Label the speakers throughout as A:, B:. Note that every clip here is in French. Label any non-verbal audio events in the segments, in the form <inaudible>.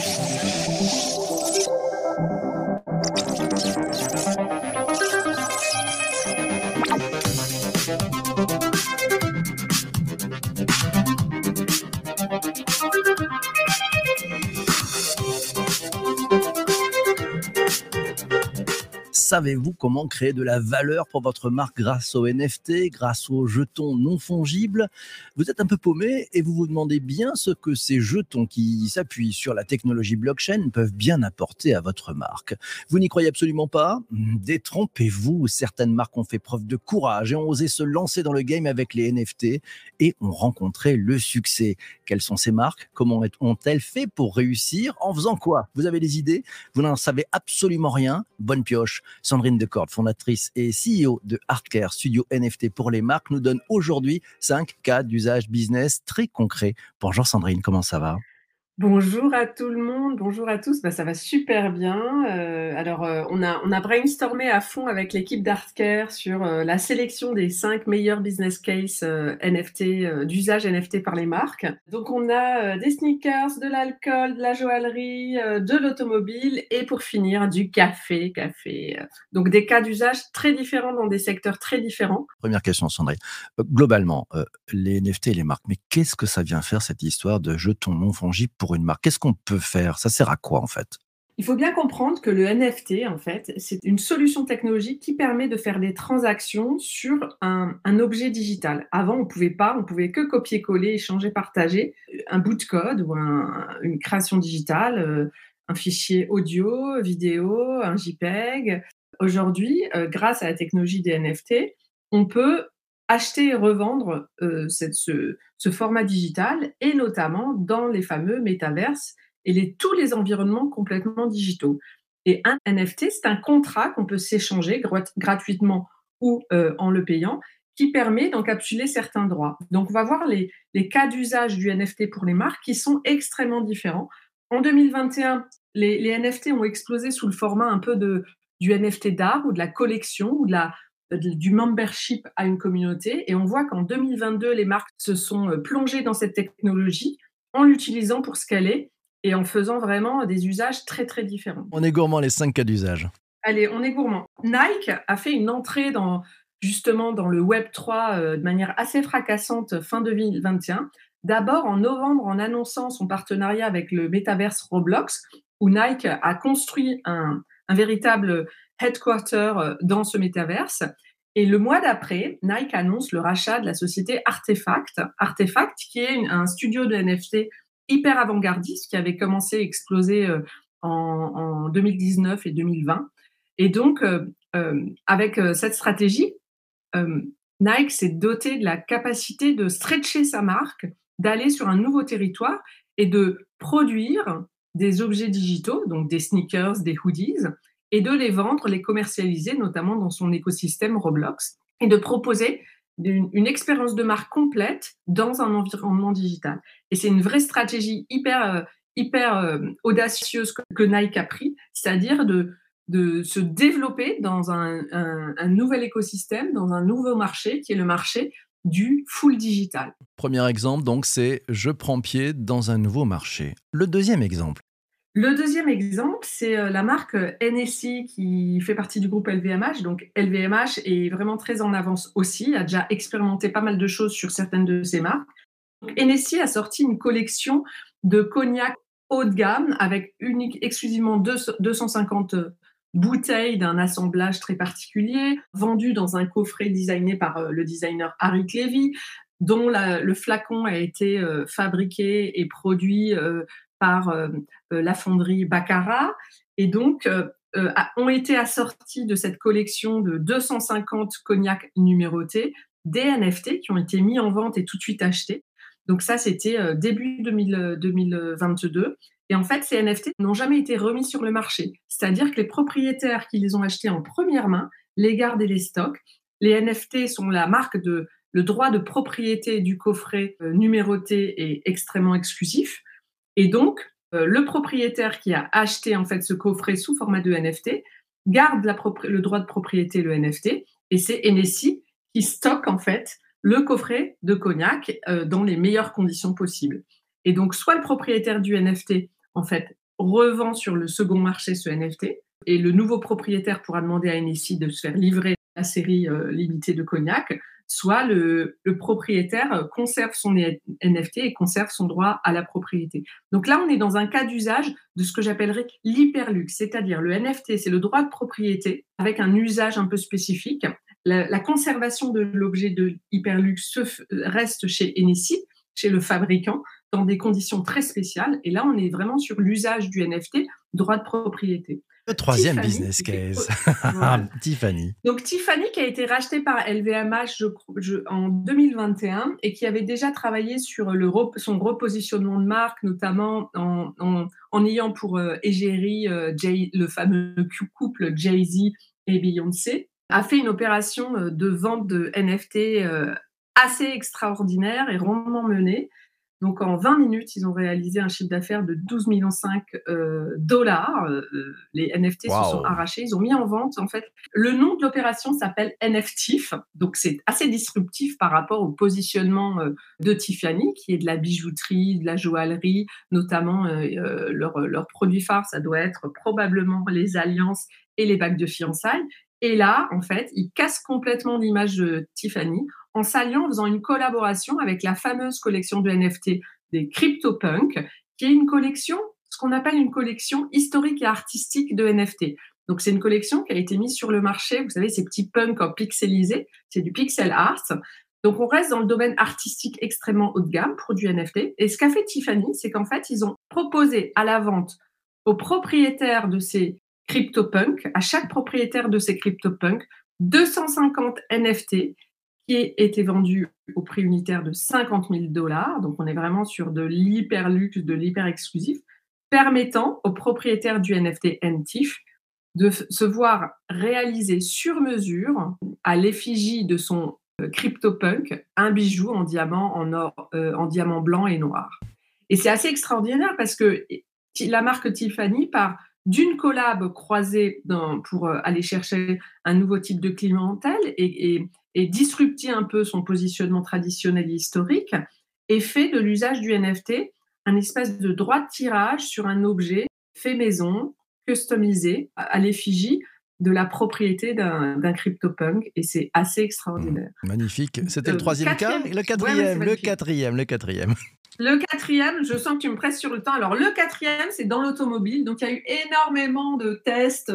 A: Thank you. Savez-vous comment créer de la valeur pour votre marque grâce aux NFT, grâce aux jetons non fongibles? Vous êtes un peu paumé et vous vous demandez bien ce que ces jetons qui s'appuient sur la technologie blockchain peuvent bien apporter à votre marque. Vous n'y croyez absolument pas? Détrompez-vous, certaines marques ont fait preuve de courage et ont osé se lancer dans le game avec les NFT et ont rencontré le succès. Quelles sont ces marques? Comment ont-elles fait pour réussir? En faisant quoi? Vous avez des idées? Vous n'en savez absolument rien? Bonne pioche Sandrine Decord, fondatrice et CEO de Artcare Studio NFT pour les marques, nous donne aujourd'hui 5 cas d'usage business très concrets. Bonjour Sandrine, comment ça va?
B: Bonjour à tout le monde, bonjour à tous. Bah, ça va super bien. Euh, alors, euh, on, a, brainstormé à fond avec l'équipe d'Artcare sur euh, la sélection des cinq meilleurs business case NFT, d'usage NFT par les marques. Donc, on a des sneakers, de l'alcool, de la joaillerie, de l'automobile et pour finir, du café. café. Donc, des cas d'usage très différents dans des secteurs très différents.
A: Première question, Sandrine. globalement, les NFT et les marques, mais qu'est-ce que ça vient faire cette histoire de jetons non fongibles une marque Qu'est-ce qu'on peut faire? Ça sert à quoi en fait?
B: Il faut bien comprendre que le NFT, en fait, c'est une solution technologique qui permet de faire des transactions sur un, objet digital. Avant, on pouvait pas, on pouvait que copier-coller, échanger, partager un bout de code ou une création digitale, euh, un fichier audio, vidéo, un JPEG. Aujourd'hui, euh, grâce à la technologie des NFT, on peut acheter et revendre euh, ce, format digital et notamment dans les fameux métaverses et tous les environnements complètement digitaux. Et un NFT, c'est un contrat qu'on peut s'échanger gratuitement ou euh, en le payant qui permet d'encapsuler certains droits. Donc, on va voir les, cas d'usage du NFT pour les marques qui sont extrêmement différents. En 2021, les, les NFT ont explosé sous le format un peu de, du NFT d'art ou de la collection ou de la, du membership à une communauté. Et on voit qu'en 2022, les marques se sont euh, plongées dans cette technologie en l'utilisant pour ce qu'elle est et en faisant vraiment des usages très très différents.
A: On est gourmand les cinq cas d'usage.
B: Allez, on est gourmand. Nike a fait une entrée dans justement dans le Web 3 euh, de manière assez fracassante fin 2021. D'abord en novembre en annonçant son partenariat avec le métaverse Roblox, où Nike a construit un, un véritable headquarter euh, dans ce métaverse. Et le mois d'après, Nike annonce le rachat de la société Artefact. Artefact, qui est un studio de NFT hyper avant-gardiste, qui avait commencé à exploser euh, en, 2019 et 2020. Et donc, euh, avec cette stratégie, Nike s'est doté de la capacité de stretcher sa marque, d'aller sur un nouveau territoire et de produire des objets digitaux, donc des sneakers, des hoodies, et de les vendre, les commercialiser, notamment dans son écosystème Roblox, et de proposer une, expérience de marque complète dans un environnement digital. Et c'est une vraie stratégie hyper, euh, hyper euh, audacieuse que, Nike a pris, c'est-à-dire de, de se développer dans un, un, nouvel écosystème, dans un nouveau marché qui est le marché du full digital.
A: Premier exemple, donc, c'est je prends pied dans un nouveau marché. Le deuxième exemple.
B: Le deuxième exemple, c'est euh, la marque euh, NSI qui fait partie du groupe LVMH. Donc LVMH est vraiment très en avance aussi, a déjà expérimenté pas mal de choses sur certaines de ses marques. NSI a sorti une collection de cognac haut de gamme avec unique, exclusivement 250 euh, bouteilles d'un assemblage très particulier, vendues dans un coffret designé par le designer Harry Levy, dont le flacon a été fabriqué et produit par euh, euh, la fonderie Baccarat. Et donc, euh, ont été assortis de cette collection de 250 cognacs numérotés des NFT qui ont été mis en vente et tout de suite achetés. Donc ça, c'était début 2022. Et en fait, ces NFT n'ont jamais été remis sur le marché. C'est-à-dire que les propriétaires qui les ont achetés en première main les gardent et les stockent. Les NFT sont la marque de le droit de propriété du coffret numéroté et extrêmement exclusif. Et donc, euh, le propriétaire qui a acheté en fait ce coffret sous format de NFT garde le droit de propriété, le NFT, et c'est NSI qui stocke en fait le coffret de cognac euh, dans les meilleures conditions possibles. Et donc, soit le propriétaire du NFT en fait revend sur le second marché ce NFT et le nouveau propriétaire pourra demander à NSI de se faire livrer la série euh, limitée de cognac, soit le, propriétaire conserve son NFT et conserve son droit à la propriété. Donc là, on est dans un cas d'usage de ce que j'appellerais l'hyperluxe, c'est-à-dire le NFT, c'est le droit de propriété avec un usage un peu spécifique. La, conservation de l'objet de hyperluxe reste chez NSI, chez le fabricant, dans des conditions très spéciales. Et là, on est vraiment sur l'usage du NFT, droit de propriété.
A: Le troisième business case. <laughs> Tiffany.
B: Donc Tiffany qui a été rachetée par LVMH en 2021 et qui avait déjà travaillé sur le, son repositionnement de marque, notamment en, ayant pour euh, égérie euh, le fameux couple Jay-Z et Beyoncé, a fait une opération euh, de vente de NFT assez extraordinaire et rondement menée. Donc en 20 minutes, ils ont réalisé un chiffre d'affaires de 12,5 millions euh, dollars. Euh, les NFT se sont arrachés. Ils ont mis en vente, en fait, le nom de l'opération s'appelle NFTIF. Donc c'est assez disruptif par rapport au positionnement euh, de Tiffany, qui est de la bijouterie, de la joaillerie, notamment leur, leur produit phare, ça doit être probablement les alliances et les bagues de fiançailles. Et là, en fait, ils cassent complètement l'image de Tiffany en s'alliant, en faisant une collaboration avec la fameuse collection de NFT des CryptoPunk, qui est une collection, ce qu'on appelle une collection historique et artistique de NFT. Donc, c'est une collection qui a été mise sur le marché. Vous savez, ces petits punks en pixelisé, c'est du pixel art. Donc, on reste dans le domaine artistique extrêmement haut de gamme du NFT. Et ce qu'a fait Tiffany, c'est qu'en fait, ils ont proposé à la vente aux propriétaires de ces CryptoPunk, à chaque propriétaire de ces CryptoPunk, 250 NFT qui été vendu au prix unitaire de 50 000 dollars. Donc, on est vraiment sur de l'hyper luxe, de l'hyper exclusif, permettant aux propriétaires du NFT NTIF de se voir réaliser sur mesure à l'effigie de son euh, CryptoPunk un bijou en diamant, en or, euh, en diamant blanc et noir. Et c'est assez extraordinaire parce que la marque Tiffany part d'une collab croisée pour euh, aller chercher un nouveau type de clientèle et, et disrupter un peu son positionnement traditionnel et historique et fait de l'usage du NFT un espèce de droit de tirage sur un objet fait maison, customisé à l'effigie de la propriété d'un CryptoPunk et c'est assez extraordinaire.
A: Mmh, magnifique. C'était le euh, troisième cas Le quatrième, le quatrième, le quatrième.
B: Le quatrième, je sens que tu me presses sur le temps. Alors le quatrième, c'est dans l'automobile. Donc il y a eu énormément de tests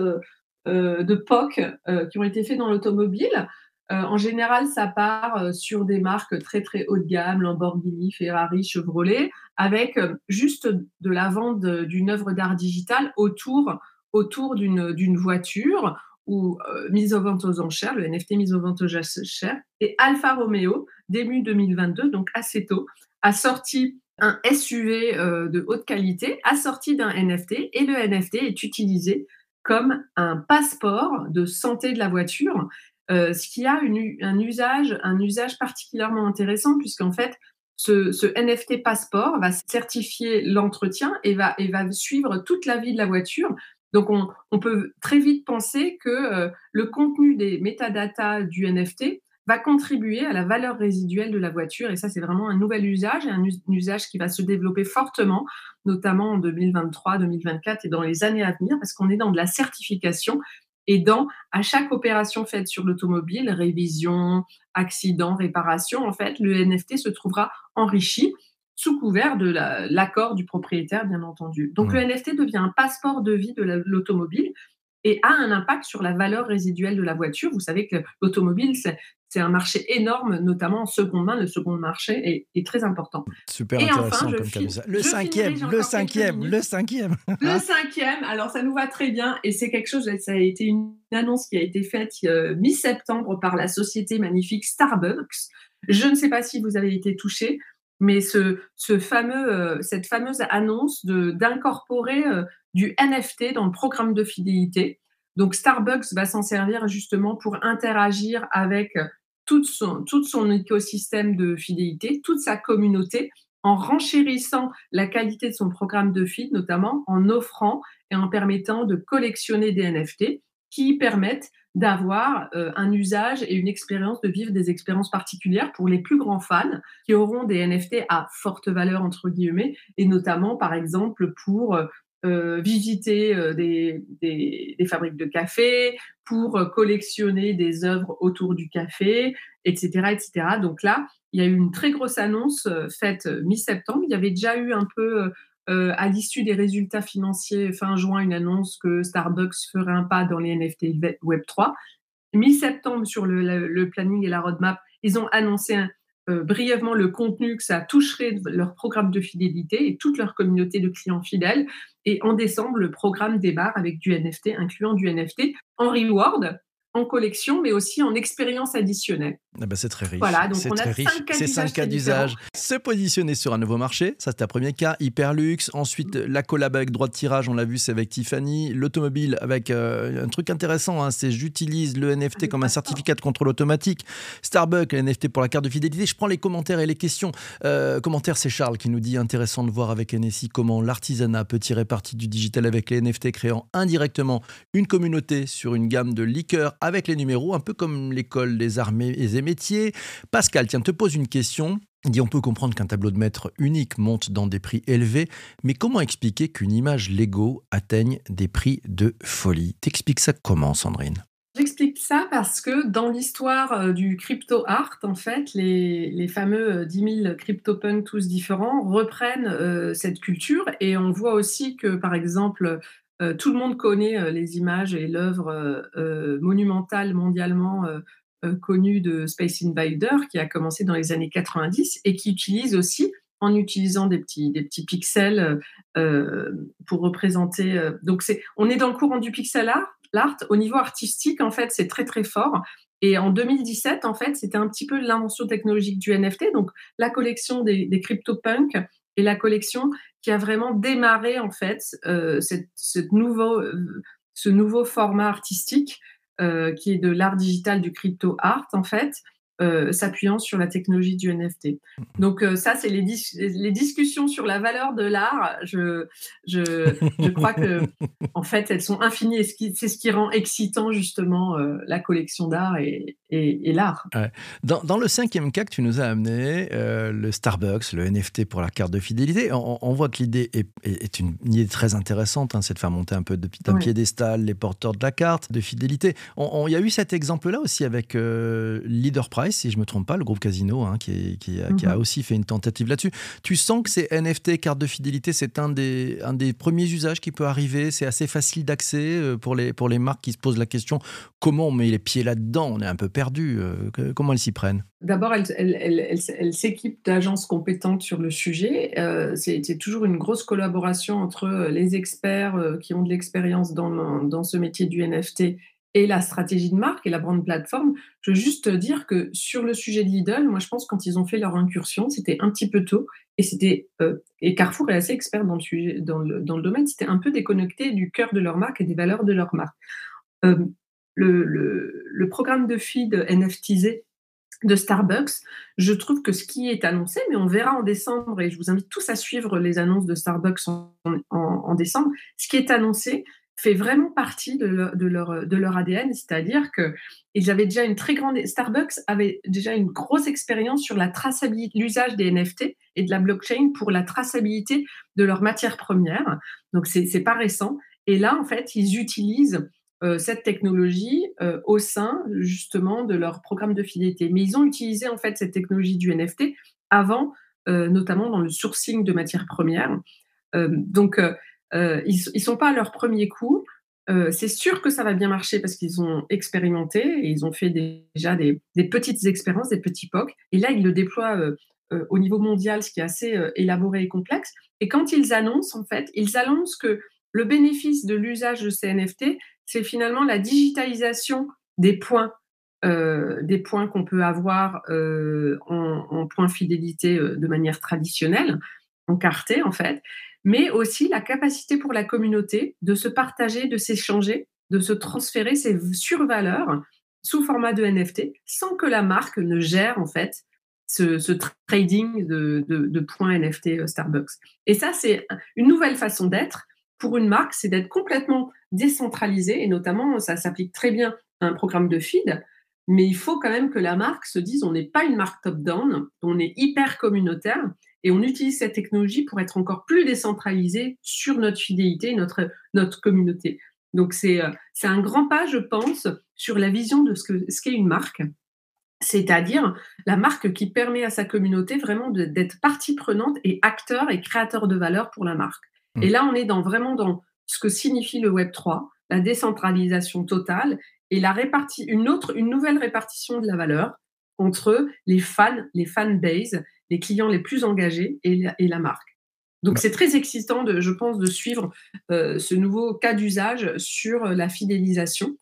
B: euh, de POC euh, qui ont été faits dans l'automobile. Euh, en général, ça part euh, sur des marques très très haut de gamme, Lamborghini, Ferrari, Chevrolet, avec euh, juste de la vente d'une œuvre d'art digital autour, autour d'une voiture ou mise aux ventes aux enchères, le NFT mise aux ventes aux enchères. Et Alfa Romeo, début 2022, donc assez tôt, a sorti un SUV de haute qualité assorti d'un NFT et le NFT est utilisé comme un passeport de santé de la voiture euh, ce qui a un, usage, un usage particulièrement intéressant, puisqu'en fait, ce, NFT passeport va certifier l'entretien et va, et va suivre toute la vie de la voiture. Donc, on, peut très vite penser que euh, le contenu des métadatas du NFT va contribuer à la valeur résiduelle de la voiture. Et ça, c'est vraiment un nouvel usage et un, usage qui va se développer fortement, notamment en 2023, 2024 et dans les années à venir, parce qu'on est dans de la certification et dans, à chaque opération faite sur l'automobile, révision, accident, réparation, en fait, le NFT se trouvera enrichi sous couvert de l'accord du propriétaire, bien entendu. Donc, le NFT devient un passeport de vie de l'automobile et a un impact sur la valeur résiduelle de la voiture. Vous savez que l'automobile, c'est un marché énorme, notamment en seconde main. Le second marché est, très important.
A: Super intéressant comme Le cinquième, le cinquième, le cinquième. <laughs>
B: le cinquième, alors ça nous va très bien et c'est quelque chose, ça a été une annonce qui a été faite euh, mi-septembre par la société magnifique Starbucks. Je ne sais pas si vous avez été touché, mais ce, ce fameux, euh, cette fameuse annonce d'incorporer euh, du NFT dans le programme de fidélité. Donc Starbucks va s'en servir justement pour interagir avec tout son, tout son écosystème de fidélité, toute sa communauté, en renchérissant la qualité de son programme de feed, notamment en offrant et en permettant de collectionner des NFT qui permettent d'avoir euh, un usage et une expérience, de vivre des expériences particulières pour les plus grands fans qui auront des NFT à forte valeur, entre guillemets, et notamment, par exemple, pour euh, visiter des, des, fabriques de café, pour collectionner des œuvres autour du café, etc., etc. Donc là, il y a eu une très grosse annonce faite mi-septembre. Il y avait déjà eu un peu à l'issue des résultats financiers fin juin une annonce que Starbucks ferait un pas dans les NFT Web 3. Mi-septembre, sur le, planning et la roadmap, ils ont annoncé brièvement le contenu que ça toucherait leur programme de fidélité et toute leur communauté de clients fidèles. Et en décembre, le programme démarre avec du NFT, incluant du NFT en reward en collection, mais aussi en expérience additionnelle.
A: Ah bah c'est très riche. Voilà, donc on a riche. Ces cinq cas d'usage. Se positionner sur un nouveau marché, ça c'est un premier cas. Hyperlux. Ensuite, la collab avec droit de tirage, on l'a vu, c'est avec Tiffany. L'automobile avec euh, un truc intéressant, hein, c'est j'utilise le NFT comme un certificat de contrôle automatique. Starbucks, le NFT pour la carte de fidélité. Je prends les commentaires et les questions. Euh, commentaire, c'est Charles qui nous dit intéressant de voir avec NSI comment l'artisanat peut tirer parti du digital avec les NFT, créant indirectement une communauté sur une gamme de liqueurs avec les numéros, un peu comme l'école des armées et métiers. Pascal, tiens, te pose une question. Dit on peut comprendre qu'un tableau de maître unique monte dans des prix élevés, mais comment expliquer qu'une image Lego atteigne des prix de folie? T'expliques ça comment, Sandrine?
B: J'explique ça parce que dans l'histoire euh, du crypto art, en fait, les, fameux 10 euh, 000 CryptoPunks tous différents reprennent euh, cette culture et on voit aussi que, par exemple, tout le monde connaît euh, les images et l'œuvre euh, monumentale mondialement connue de Space Invader, qui a commencé dans les années 90 et qui utilise aussi, en utilisant des petits, des petits pixels pour représenter. donc, on est dans le courant du pixel art. L'art, au niveau artistique, en fait, c'est très, très fort. Et en 2017, en fait, c'était un petit peu l'invention technologique du NFT. Donc, la collection des, des CryptoPunks et la collection qui a vraiment démarré en fait euh, ce nouveau format artistique euh, qui est de l'art digital du crypto art en fait euh, s'appuyant sur la technologie du NFT. Donc euh, ça, c'est les, les, discussions sur la valeur de l'art. Je, je, je, crois que <laughs> en fait, elles sont infinies et c'est ce qui rend excitant justement euh, la collection d'art et, et, l'art.
A: Dans, dans, le cinquième cas que tu nous as amené, le Starbucks, le NFT pour la carte de fidélité, on, voit que l'idée est, est, une, idée très intéressante, hein, c'est de faire monter un peu d'un piédestal les porteurs de la carte de fidélité. Il y a eu cet exemple-là aussi avec Leader Price si je me trompe pas, le groupe Casino, hein, qui, a, mhm. aussi fait une tentative là-dessus. Tu sens que ces NFT, carte de fidélité, c'est un des, un des premiers usages qui peut arriver? C'est assez facile d'accès euh, pour les, pour les marques qui se posent la question comment on met les pieds là-dedans? On est un peu perdu. Euh, comment elles s'y prennent?
B: D'abord, elles elle, s'équipent d'agences compétentes sur le sujet. Euh, c'est toujours une grosse collaboration entre les experts qui ont de l'expérience dans, dans ce métier du NFT et la stratégie de marque et la brand plateforme. Je veux juste dire que sur le sujet de Lidl, moi je pense quand ils ont fait leur incursion, c'était un petit peu tôt et c'était euh, et Carrefour est assez expert dans le sujet, dans le, dans le domaine, c'était un peu déconnecté du cœur de leur marque et des valeurs de leur marque. Euh, le, le, programme de feed NFTisé de Starbucks, je trouve que ce qui est annoncé, mais on verra en décembre, et je vous invite tous à suivre les annonces de Starbucks en, en décembre, ce qui est annoncé, fait vraiment partie de, leur, ADN, c'est-à-dire que ils avaient déjà une très grande Starbucks avait déjà une grosse expérience sur la traçabilité, l'usage des NFT et de la blockchain pour la traçabilité de leurs matières premières. Donc c'est c'est pas récent. Et là en fait ils utilisent euh, cette technologie euh, au sein justement de leur programme de fidélité. Mais ils ont utilisé en fait cette technologie du NFT avant, euh, notamment dans le sourcing de matières premières. donc euh, ils ne sont pas à leur premier coup. Euh, c'est sûr que ça va bien marcher parce qu'ils ont expérimenté et ils ont fait déjà des, petites expériences, des petits POC. Et là, ils le déploient euh, au niveau mondial, ce qui est assez élaboré et complexe. Et quand ils annoncent, en fait, ils annoncent que le bénéfice de l'usage de ces NFT, c'est finalement la digitalisation des points, des points qu'on peut avoir en, en points fidélité de manière traditionnelle, encartés en fait mais aussi la capacité pour la communauté de se partager, de s'échanger, de se transférer ses survaleurs sous format de NFT sans que la marque ne gère en fait ce, trading de, points NFT euh, Starbucks. Et ça, c'est une nouvelle façon d'être pour une marque, c'est d'être complètement décentralisé et notamment ça s'applique très bien à un programme de feed. Mais il faut quand même que la marque se dise on n'est pas une marque top-down, on est hyper communautaire Et on utilise cette technologie pour être encore plus décentralisé sur notre fidélité, notre, notre communauté. Donc c'est un grand pas, je pense, sur la vision de ce qu'est ce qu'est une marque c'est-à-dire la marque qui permet à sa communauté vraiment d'être partie prenante et acteur et créateur de valeur pour la marque. Et mmh. là, on est dans, vraiment dans ce que signifie le Web 3, la décentralisation totale et la répartie, une autre, une nouvelle répartition de la valeur entre les fans, les fan base, les clients les plus engagés et la, et la marque. Donc, c'est très excitant, de, je pense, de suivre euh, ce nouveau cas d'usage sur la fidélisation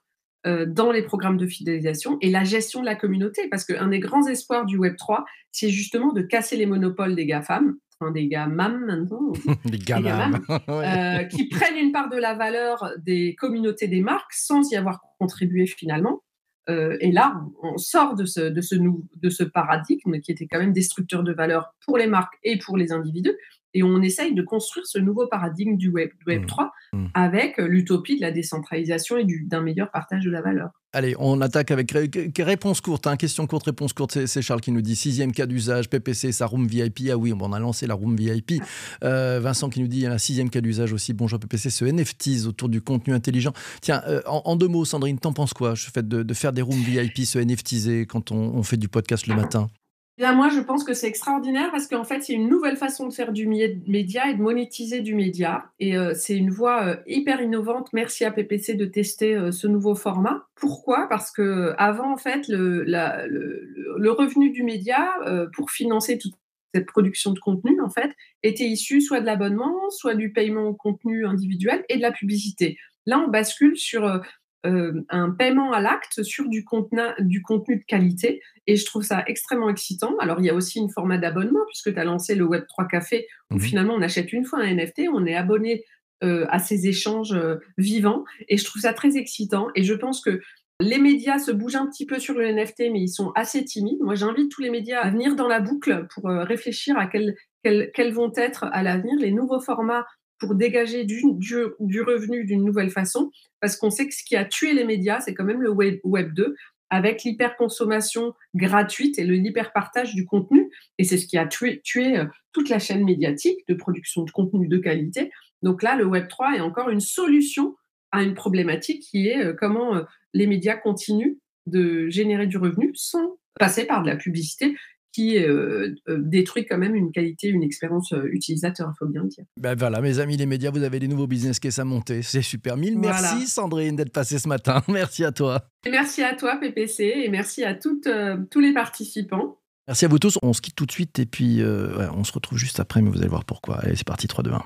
B: euh, dans les programmes de fidélisation et la gestion de la communauté. Parce qu'un des grands espoirs du Web 3, c'est justement de casser les monopoles des GAFAM, enfin des GAMAM maintenant, <laughs>
A: des GAMAM, <laughs>
B: euh, qui prennent une part de la valeur des communautés des marques sans y avoir contribué finalement. Euh, et là, on sort de ce, de, ce, de ce paradigme qui était quand même destructeur de valeur pour les marques et pour les individus et on essaye de construire ce nouveau paradigme du Web, Web 3 mmh. mmh. avec l'utopie de la décentralisation et d'un meilleur partage de la valeur.
A: Allez, on attaque avec réponse courte. Hein. question courte, réponse courte. C'est Charles qui nous dit sixième cas d'usage, PPC, sa room VIP. Ah oui, on a lancé la room VIP. Euh, Vincent qui nous dit un sixième cas d'usage aussi. Bonjour PPC, ce NFTs autour du contenu intelligent. Tiens, euh, en, deux mots, Sandrine, t'en penses quoi Je fais de, de, faire des rooms VIP, se NFTiser quand on, on fait du podcast le matin?
B: Moi, je pense que c'est extraordinaire parce qu'en fait, c'est une nouvelle façon de faire du média et de monétiser du média. Et euh, c'est une voie euh, hyper innovante. Merci à PPC de tester euh, ce nouveau format. Pourquoi? Parce que avant, en fait, le, le, revenu du média pour financer toute cette production de contenu, en fait, était issu soit de l'abonnement, soit du paiement au contenu individuel et de la publicité. Là, on bascule sur euh, un paiement à l'acte sur du contenu, du contenu de qualité. Et je trouve ça extrêmement excitant. Alors, il y a aussi une format d'abonnement, puisque tu as lancé le Web3 Café, où mmh finalement, on achète une fois un NFT, on est abonné euh, à ces échanges euh, vivants. Et je trouve ça très excitant. Et je pense que les médias se bougent un petit peu sur le NFT, mais ils sont assez timides. Moi, j'invite tous les médias à venir dans la boucle pour réfléchir à quels, quels vont être à l'avenir les nouveaux formats pour dégager du, revenu d'une nouvelle façon, parce qu'on sait que ce qui a tué les médias, c'est quand même le Web, web 2, avec l'hyperconsommation gratuite et le l'hyperpartage du contenu. Et c'est ce qui a tué, tué euh, toute la chaîne médiatique de production de contenu de qualité. Donc là, le Web 3 est encore une solution à une problématique qui est euh, comment euh, les médias continuent de générer du revenu sans passer par de la publicité qui euh, euh, détruit quand même une qualité, une expérience euh, utilisateur, il faut bien le dire.
A: Ben voilà, mes amis les médias, vous avez des nouveaux business cases à monter. C'est super. Mille merci Sandrine d'être passée ce matin. <laughs> Merci à toi.
B: merci à toi PPC et merci à toutes, tous les participants.
A: Merci à vous tous. On se quitte tout de suite et puis on se retrouve juste après, mais vous allez voir pourquoi. Allez, c'est parti 3, 2, 1.